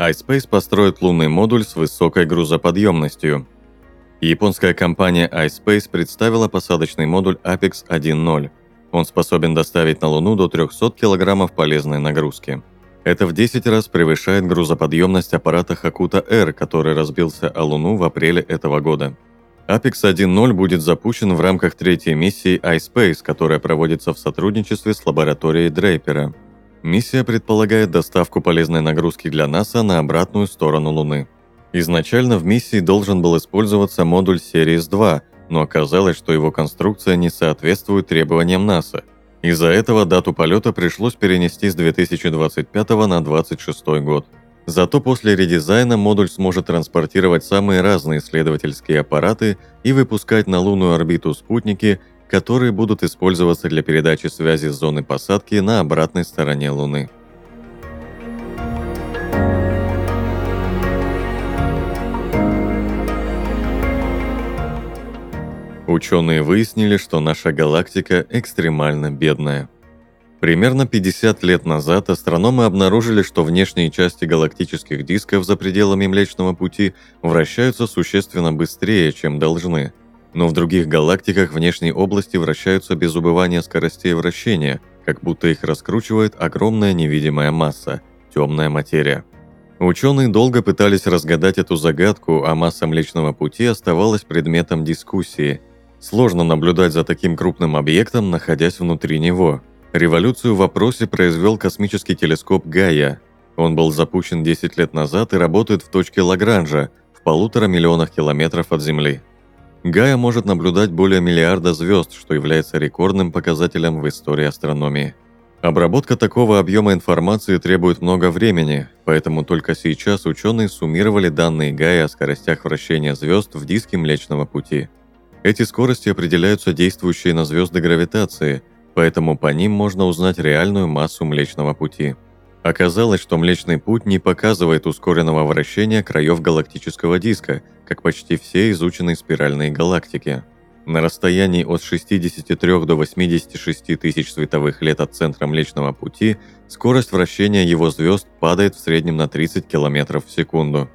iSpace построит лунный модуль с высокой грузоподъемностью. Японская компания iSpace представила посадочный модуль Apex 1.0. Он способен доставить на Луну до 300 кг полезной нагрузки. Это в 10 раз превышает грузоподъемность аппарата R, который разбился о Луну в апреле этого года. Apex 1.0 будет запущен в рамках третьей миссии iSpace, которая проводится в сотрудничестве с лабораторией Дрейпера – Миссия предполагает доставку полезной нагрузки для НАСА на обратную сторону Луны. Изначально в миссии должен был использоваться модуль Series-2, но оказалось, что его конструкция не соответствует требованиям НАСА. Из-за этого дату полета пришлось перенести с 2025 на 2026 год. Зато после редизайна модуль сможет транспортировать самые разные исследовательские аппараты и выпускать на лунную орбиту спутники, которые будут использоваться для передачи связи с зоны посадки на обратной стороне Луны. Ученые выяснили, что наша галактика экстремально бедная. Примерно 50 лет назад астрономы обнаружили, что внешние части галактических дисков за пределами Млечного Пути вращаются существенно быстрее, чем должны – но в других галактиках внешние области вращаются без убывания скоростей вращения, как будто их раскручивает огромная невидимая масса – темная материя. Ученые долго пытались разгадать эту загадку, а масса Млечного Пути оставалась предметом дискуссии. Сложно наблюдать за таким крупным объектом, находясь внутри него. Революцию в вопросе произвел космический телескоп Гая. Он был запущен 10 лет назад и работает в точке Лагранжа, в полутора миллионах километров от Земли. Гая может наблюдать более миллиарда звезд, что является рекордным показателем в истории астрономии. Обработка такого объема информации требует много времени, поэтому только сейчас ученые суммировали данные Гая о скоростях вращения звезд в диске Млечного Пути. Эти скорости определяются действующей на звезды гравитации, поэтому по ним можно узнать реальную массу Млечного Пути. Оказалось, что Млечный Путь не показывает ускоренного вращения краев галактического диска, как почти все изученные спиральные галактики. На расстоянии от 63 до 86 тысяч световых лет от центра Млечного Пути скорость вращения его звезд падает в среднем на 30 км в секунду.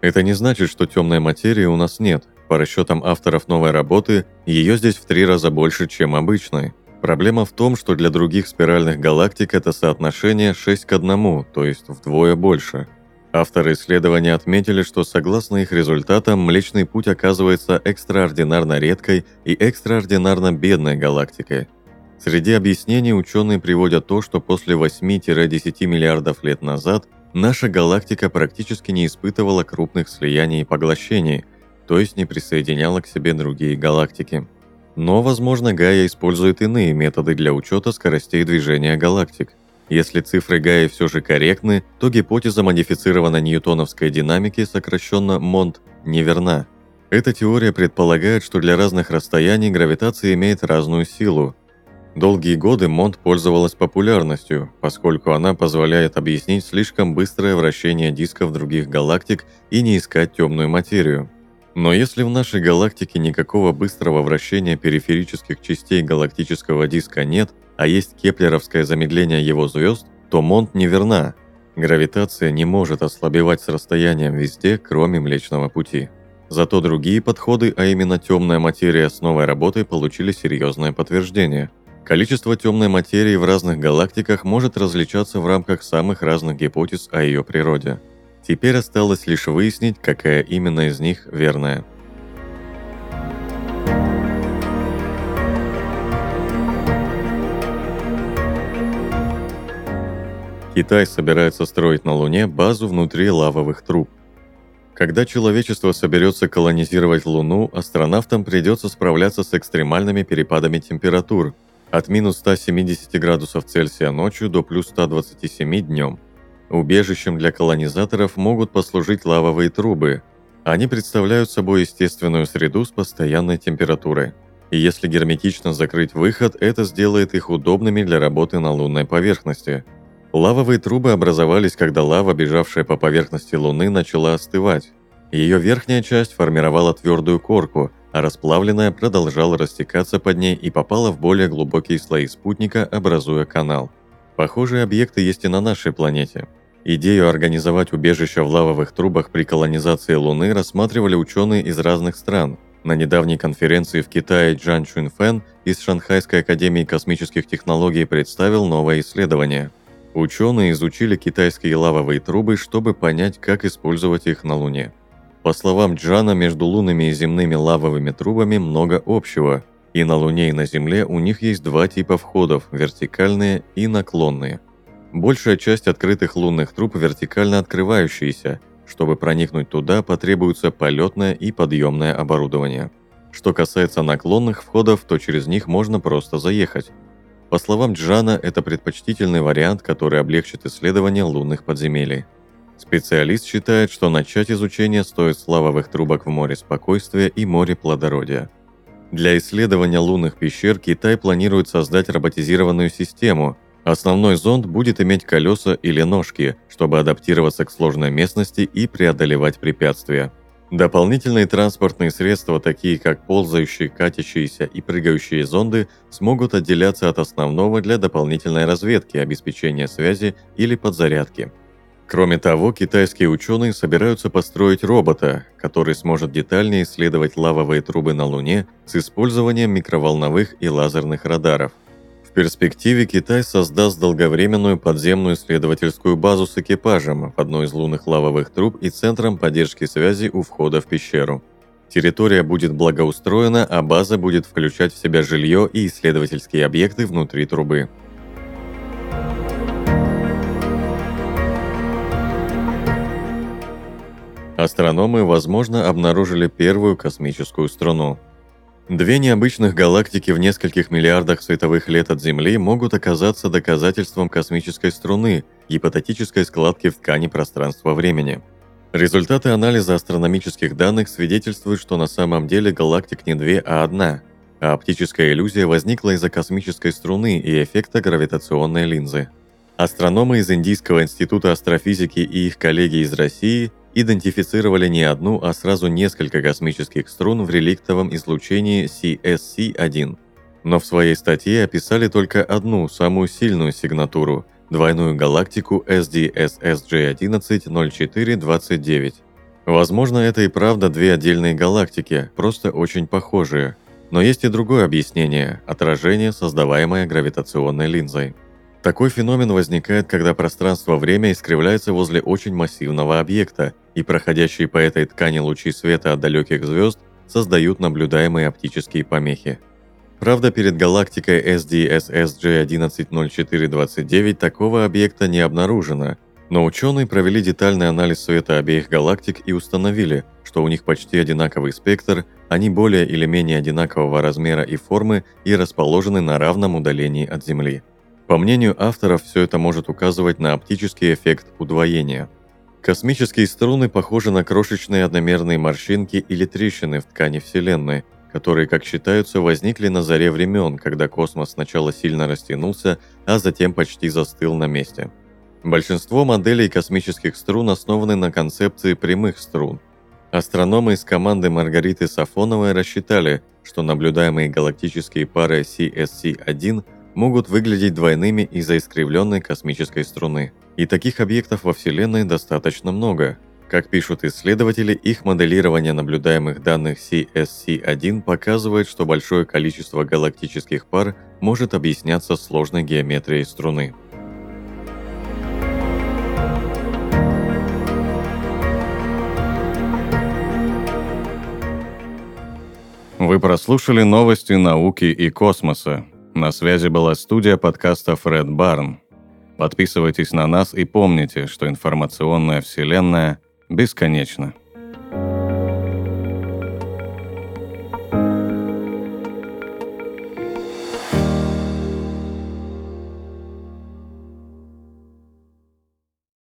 Это не значит, что темной материи у нас нет. По расчетам авторов новой работы, ее здесь в три раза больше, чем обычной. Проблема в том, что для других спиральных галактик это соотношение 6 к 1, то есть вдвое больше. Авторы исследования отметили, что согласно их результатам, Млечный Путь оказывается экстраординарно редкой и экстраординарно бедной галактикой. Среди объяснений ученые приводят то, что после 8-10 миллиардов лет назад наша галактика практически не испытывала крупных слияний и поглощений, то есть не присоединяла к себе другие галактики. Но, возможно, Гая использует иные методы для учета скоростей движения галактик. Если цифры Гая все же корректны, то гипотеза модифицированной ньютоновской динамики, сокращенно МОНД, неверна. Эта теория предполагает, что для разных расстояний гравитация имеет разную силу. Долгие годы МОНД пользовалась популярностью, поскольку она позволяет объяснить слишком быстрое вращение дисков других галактик и не искать темную материю. Но если в нашей галактике никакого быстрого вращения периферических частей галактического диска нет, а есть кеплеровское замедление его звезд, то Монт неверна. Гравитация не может ослабевать с расстоянием везде, кроме Млечного Пути. Зато другие подходы, а именно темная материя с новой работой, получили серьезное подтверждение. Количество темной материи в разных галактиках может различаться в рамках самых разных гипотез о ее природе – Теперь осталось лишь выяснить, какая именно из них верная. Китай собирается строить на Луне базу внутри лавовых труб. Когда человечество соберется колонизировать Луну, астронавтам придется справляться с экстремальными перепадами температур, от минус 170 градусов Цельсия ночью до плюс 127 днем. Убежищем для колонизаторов могут послужить лавовые трубы. Они представляют собой естественную среду с постоянной температурой. И если герметично закрыть выход, это сделает их удобными для работы на лунной поверхности. Лавовые трубы образовались, когда лава, бежавшая по поверхности Луны, начала остывать. Ее верхняя часть формировала твердую корку, а расплавленная продолжала растекаться под ней и попала в более глубокие слои спутника, образуя канал. Похожие объекты есть и на нашей планете. Идею организовать убежище в лавовых трубах при колонизации Луны рассматривали ученые из разных стран. На недавней конференции в Китае Джан Чунфэн из Шанхайской академии космических технологий представил новое исследование. Ученые изучили китайские лавовые трубы, чтобы понять, как использовать их на Луне. По словам Джана, между лунными и земными лавовыми трубами много общего, и на Луне и на Земле у них есть два типа входов – вертикальные и наклонные. Большая часть открытых лунных труб вертикально открывающиеся. Чтобы проникнуть туда, потребуется полетное и подъемное оборудование. Что касается наклонных входов, то через них можно просто заехать. По словам Джана, это предпочтительный вариант, который облегчит исследование лунных подземелий. Специалист считает, что начать изучение стоит с лавовых трубок в море спокойствия и море плодородия. Для исследования лунных пещер Китай планирует создать роботизированную систему. Основной зонд будет иметь колеса или ножки, чтобы адаптироваться к сложной местности и преодолевать препятствия. Дополнительные транспортные средства, такие как ползающие, катящиеся и прыгающие зонды, смогут отделяться от основного для дополнительной разведки, обеспечения связи или подзарядки – Кроме того, китайские ученые собираются построить робота, который сможет детальнее исследовать лавовые трубы на Луне с использованием микроволновых и лазерных радаров. В перспективе Китай создаст долговременную подземную исследовательскую базу с экипажем в одной из лунных лавовых труб и центром поддержки связи у входа в пещеру. Территория будет благоустроена, а база будет включать в себя жилье и исследовательские объекты внутри трубы. Астрономы, возможно, обнаружили первую космическую струну. Две необычных галактики в нескольких миллиардах световых лет от Земли могут оказаться доказательством космической струны, гипотетической складки в ткани пространства-времени. Результаты анализа астрономических данных свидетельствуют, что на самом деле галактик не две, а одна, а оптическая иллюзия возникла из-за космической струны и эффекта гравитационной линзы. Астрономы из Индийского института астрофизики и их коллеги из России идентифицировали не одну, а сразу несколько космических струн в реликтовом излучении CSC-1. Но в своей статье описали только одну, самую сильную сигнатуру – двойную галактику SDSSG110429. Возможно, это и правда две отдельные галактики, просто очень похожие. Но есть и другое объяснение – отражение, создаваемое гравитационной линзой. Такой феномен возникает, когда пространство-время искривляется возле очень массивного объекта, и проходящие по этой ткани лучи света от далеких звезд создают наблюдаемые оптические помехи. Правда, перед галактикой SDSSG 110429 такого объекта не обнаружено, но ученые провели детальный анализ света обеих галактик и установили, что у них почти одинаковый спектр, они более или менее одинакового размера и формы и расположены на равном удалении от Земли. По мнению авторов, все это может указывать на оптический эффект удвоения. Космические струны похожи на крошечные одномерные морщинки или трещины в ткани Вселенной, которые, как считаются, возникли на заре времен, когда космос сначала сильно растянулся, а затем почти застыл на месте. Большинство моделей космических струн основаны на концепции прямых струн. Астрономы из команды Маргариты Сафоновой рассчитали, что наблюдаемые галактические пары CSC-1 могут выглядеть двойными из-за искривленной космической струны. И таких объектов во Вселенной достаточно много. Как пишут исследователи, их моделирование наблюдаемых данных CSC-1 показывает, что большое количество галактических пар может объясняться сложной геометрией струны. Вы прослушали новости науки и космоса. На связи была студия подкаста Фред Барн. Подписывайтесь на нас и помните, что информационная вселенная бесконечна.